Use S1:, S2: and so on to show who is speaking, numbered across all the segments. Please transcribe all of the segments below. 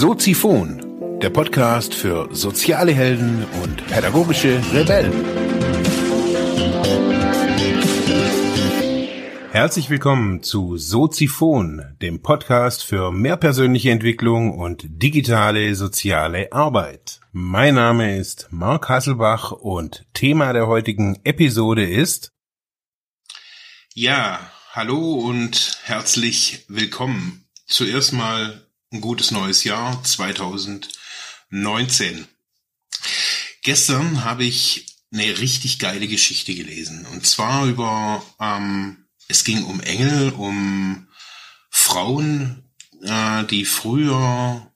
S1: Soziphon, der Podcast für soziale Helden und pädagogische Rebellen. Herzlich willkommen zu Soziphon, dem Podcast für mehr persönliche Entwicklung und digitale soziale Arbeit. Mein Name ist Marc Hasselbach und Thema der heutigen Episode ist
S2: Ja, hallo und herzlich willkommen. Zuerst mal ein gutes neues Jahr 2019. Gestern habe ich eine richtig geile Geschichte gelesen. Und zwar über, ähm, es ging um Engel, um Frauen, äh, die früher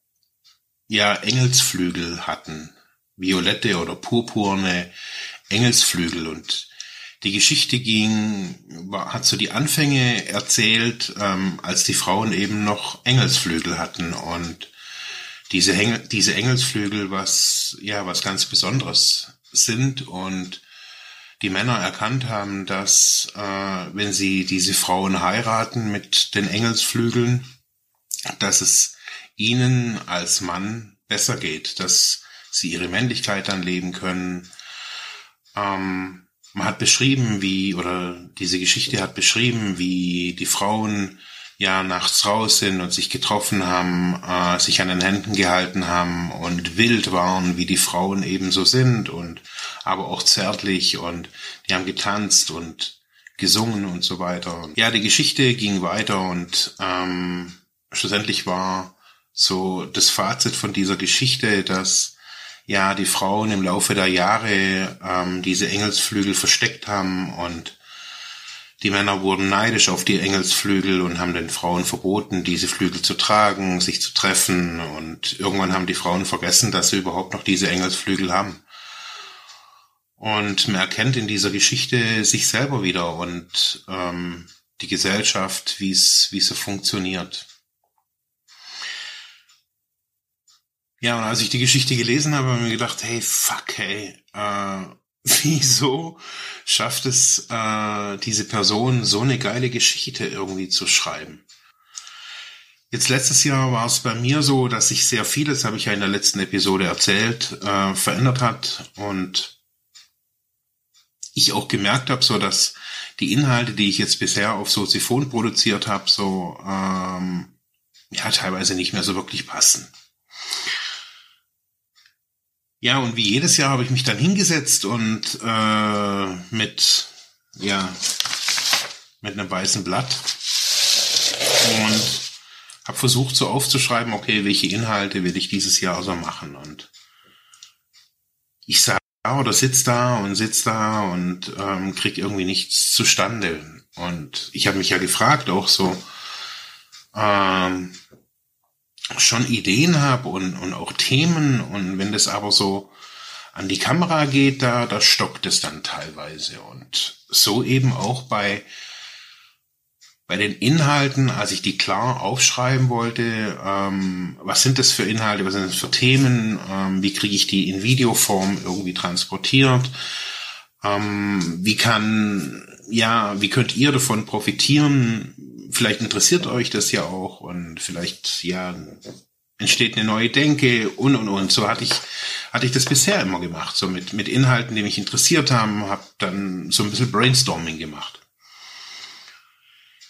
S2: ja Engelsflügel hatten. Violette oder purpurne Engelsflügel. Und die Geschichte ging, hat so die Anfänge erzählt, ähm, als die Frauen eben noch Engelsflügel hatten. Und diese, Engel, diese Engelsflügel was, ja, was ganz Besonderes sind und die Männer erkannt haben, dass äh, wenn sie diese Frauen heiraten mit den Engelsflügeln, dass es ihnen als Mann besser geht, dass sie ihre Männlichkeit dann leben können, ähm, man hat beschrieben, wie, oder diese Geschichte hat beschrieben, wie die Frauen ja nachts raus sind und sich getroffen haben, äh, sich an den Händen gehalten haben und wild waren, wie die Frauen eben so sind und aber auch zärtlich und die haben getanzt und gesungen und so weiter. Ja, die Geschichte ging weiter und ähm, schlussendlich war so das Fazit von dieser Geschichte, dass ja die Frauen im Laufe der Jahre ähm, diese Engelsflügel versteckt haben und die Männer wurden neidisch auf die Engelsflügel und haben den Frauen verboten, diese Flügel zu tragen, sich zu treffen. Und irgendwann haben die Frauen vergessen, dass sie überhaupt noch diese Engelsflügel haben. Und man erkennt in dieser Geschichte sich selber wieder und ähm, die Gesellschaft, wie es wie es so funktioniert. Ja, und als ich die Geschichte gelesen habe, habe ich mir gedacht, hey, fuck, hey, äh, wieso schafft es äh, diese Person, so eine geile Geschichte irgendwie zu schreiben? Jetzt letztes Jahr war es bei mir so, dass sich sehr vieles, habe ich ja in der letzten Episode erzählt, äh, verändert hat und ich auch gemerkt habe, so dass die Inhalte, die ich jetzt bisher auf Soziphon produziert habe, so ähm, ja teilweise nicht mehr so wirklich passen. Ja, und wie jedes Jahr habe ich mich dann hingesetzt und äh, mit, ja, mit einem weißen Blatt und habe versucht so aufzuschreiben, okay, welche Inhalte will ich dieses Jahr so machen. Und ich sah oder sitz da und sitz da und ähm, krieg irgendwie nichts zustande. Und ich habe mich ja gefragt, auch so, ähm, schon Ideen habe und, und auch Themen. Und wenn das aber so an die Kamera geht, da, da stockt es dann teilweise. Und so eben auch bei bei den Inhalten, als ich die klar aufschreiben wollte, ähm, was sind das für Inhalte, was sind das für Themen, ähm, wie kriege ich die in Videoform irgendwie transportiert, ähm, wie kann, ja, wie könnt ihr davon profitieren, vielleicht interessiert euch das ja auch und vielleicht, ja, entsteht eine neue Denke und und und. So hatte ich, hatte ich das bisher immer gemacht. So mit, mit Inhalten, die mich interessiert haben, habe dann so ein bisschen Brainstorming gemacht.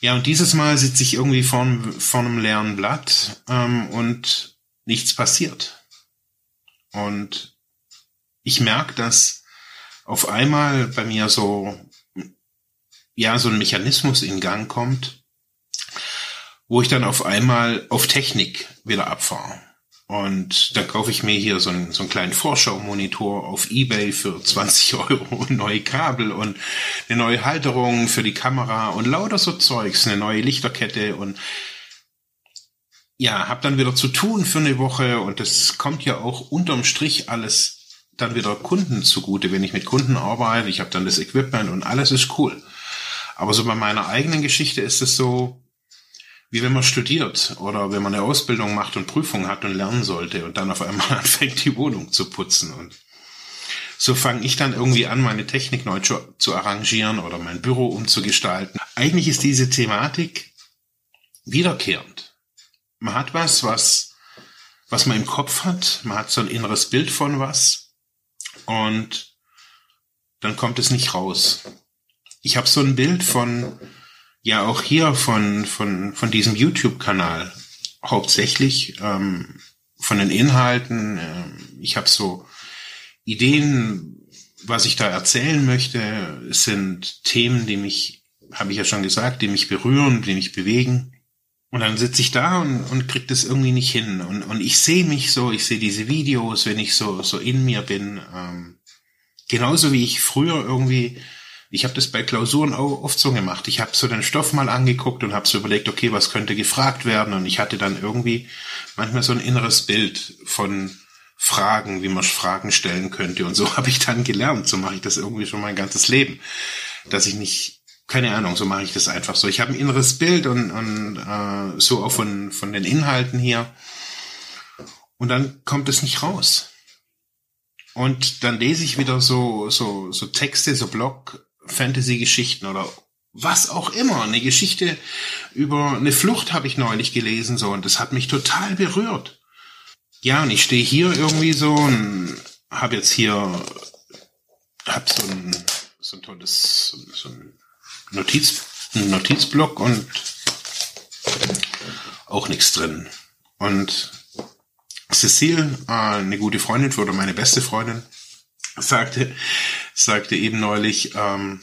S2: Ja, und dieses Mal sitze ich irgendwie vor, vor einem leeren Blatt ähm, und nichts passiert. Und ich merke, dass auf einmal bei mir so, ja, so ein Mechanismus in Gang kommt, wo ich dann auf einmal auf Technik wieder abfahre. Und da kaufe ich mir hier so einen, so einen kleinen Vorschau-Monitor auf Ebay für 20 Euro und neue Kabel und eine neue Halterung für die Kamera und lauter so Zeugs, eine neue Lichterkette und ja, hab dann wieder zu tun für eine Woche und das kommt ja auch unterm Strich alles dann wieder Kunden zugute, wenn ich mit Kunden arbeite. Ich habe dann das Equipment und alles ist cool. Aber so bei meiner eigenen Geschichte ist es so, wie wenn man studiert oder wenn man eine Ausbildung macht und Prüfungen hat und lernen sollte und dann auf einmal anfängt, die Wohnung zu putzen. Und so fange ich dann irgendwie an, meine Technik neu zu, zu arrangieren oder mein Büro umzugestalten. Eigentlich ist diese Thematik wiederkehrend. Man hat was, was was man im Kopf hat. Man hat so ein inneres Bild von was und dann kommt es nicht raus. Ich habe so ein Bild von, ja auch hier von, von, von diesem YouTube-Kanal. Hauptsächlich ähm, von den Inhalten. Äh, ich habe so Ideen, was ich da erzählen möchte. Es sind Themen, die mich, habe ich ja schon gesagt, die mich berühren, die mich bewegen. Und dann sitze ich da und, und krieg das irgendwie nicht hin. Und, und ich sehe mich so, ich sehe diese Videos, wenn ich so, so in mir bin. Ähm, genauso wie ich früher irgendwie, ich habe das bei Klausuren auch oft so gemacht. Ich habe so den Stoff mal angeguckt und habe so überlegt, okay, was könnte gefragt werden? Und ich hatte dann irgendwie manchmal so ein inneres Bild von Fragen, wie man Fragen stellen könnte. Und so habe ich dann gelernt. So mache ich das irgendwie schon mein ganzes Leben. Dass ich nicht keine Ahnung, so mache ich das einfach so. Ich habe ein inneres Bild und, und äh, so auch von, von den Inhalten hier. Und dann kommt es nicht raus. Und dann lese ich wieder so, so, so Texte, so Blog-Fantasy-Geschichten oder was auch immer. Eine Geschichte über eine Flucht habe ich neulich gelesen, so, und das hat mich total berührt. Ja, und ich stehe hier irgendwie so und habe jetzt hier, hab so ein, so ein tolles, so, so ein Notiz, ein Notizblock und auch nichts drin. Und Cecile, äh, eine gute Freundin oder meine beste Freundin, sagte, sagte eben neulich, ähm,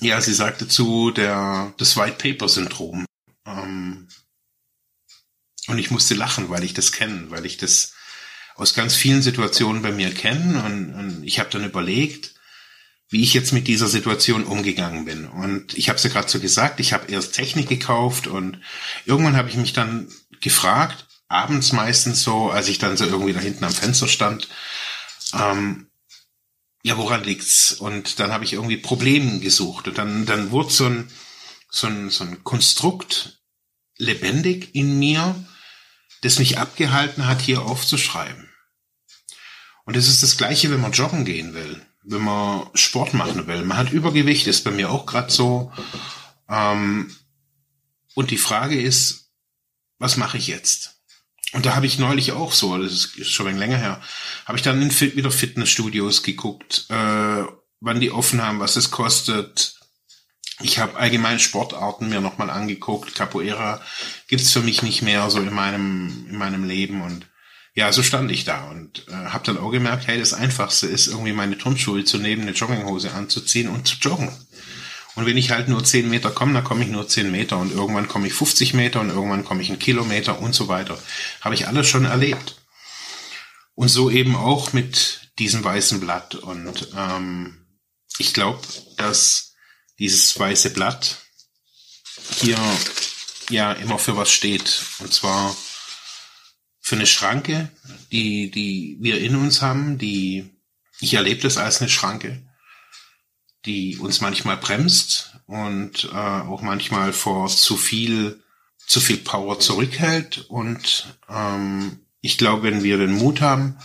S2: ja, sie sagte zu der, das White Paper Syndrom. Ähm, und ich musste lachen, weil ich das kenne, weil ich das aus ganz vielen Situationen bei mir kenne und, und ich habe dann überlegt, wie ich jetzt mit dieser Situation umgegangen bin. Und ich habe es ja gerade so gesagt, ich habe erst Technik gekauft und irgendwann habe ich mich dann gefragt, abends meistens so, als ich dann so irgendwie da hinten am Fenster stand, ähm, ja, woran liegt's? Und dann habe ich irgendwie Probleme gesucht und dann, dann wurde so ein, so ein, so ein Konstrukt lebendig in mir, das mich abgehalten hat, hier aufzuschreiben. Und es ist das Gleiche, wenn man joggen gehen will wenn man Sport machen will. Man hat Übergewicht, ist bei mir auch gerade so. Ähm, und die Frage ist, was mache ich jetzt? Und da habe ich neulich auch so, das ist schon ein länger her, habe ich dann in wieder Fitnessstudios geguckt, äh, wann die offen haben, was es kostet. Ich habe allgemein Sportarten mir nochmal angeguckt. Capoeira gibt's für mich nicht mehr so in meinem in meinem Leben und ja, so stand ich da und äh, habe dann auch gemerkt, hey, das Einfachste ist irgendwie meine Turnschuhe zu nehmen, eine Jogginghose anzuziehen und zu joggen. Und wenn ich halt nur 10 Meter komme, dann komme ich nur 10 Meter und irgendwann komme ich 50 Meter und irgendwann komme ich einen Kilometer und so weiter. Habe ich alles schon erlebt. Und so eben auch mit diesem weißen Blatt. Und ähm, ich glaube, dass dieses weiße Blatt hier ja immer für was steht. Und zwar für eine Schranke, die, die wir in uns haben, die, ich erlebe das als eine Schranke, die uns manchmal bremst und äh, auch manchmal vor zu viel, zu viel Power zurückhält. Und ähm, ich glaube, wenn wir den Mut haben,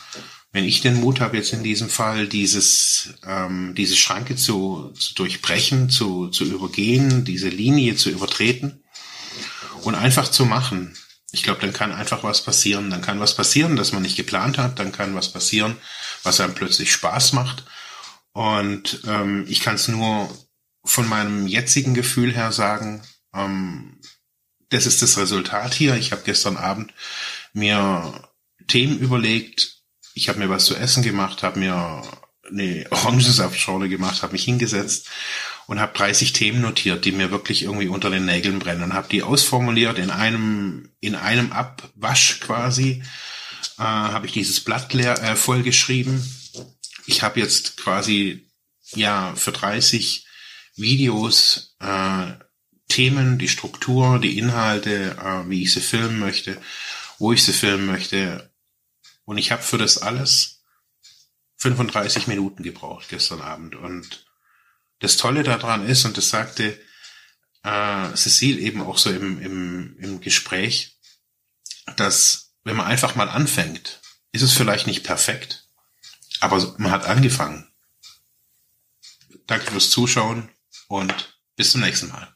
S2: wenn ich den Mut habe, jetzt in diesem Fall dieses, ähm, diese Schranke zu, zu durchbrechen, zu, zu übergehen, diese Linie zu übertreten und einfach zu machen, ich glaube, dann kann einfach was passieren. Dann kann was passieren, das man nicht geplant hat. Dann kann was passieren, was einem plötzlich Spaß macht. Und ähm, ich kann es nur von meinem jetzigen Gefühl her sagen, ähm, das ist das Resultat hier. Ich habe gestern Abend mir Themen überlegt. Ich habe mir was zu essen gemacht, habe mir eine Orangensaftschorle gemacht, habe mich hingesetzt und habe 30 Themen notiert, die mir wirklich irgendwie unter den Nägeln brennen und habe die ausformuliert in einem in einem Abwasch quasi äh, habe ich dieses Blatt leer, äh, vollgeschrieben. Ich habe jetzt quasi ja für 30 Videos äh, Themen, die Struktur, die Inhalte, äh, wie ich sie filmen möchte, wo ich sie filmen möchte. Und ich habe für das alles 35 Minuten gebraucht gestern Abend. Und das Tolle daran ist, und das sagte äh, Cecile eben auch so im, im, im Gespräch, dass wenn man einfach mal anfängt, ist es vielleicht nicht perfekt, aber man hat angefangen. Danke fürs Zuschauen und bis zum nächsten Mal.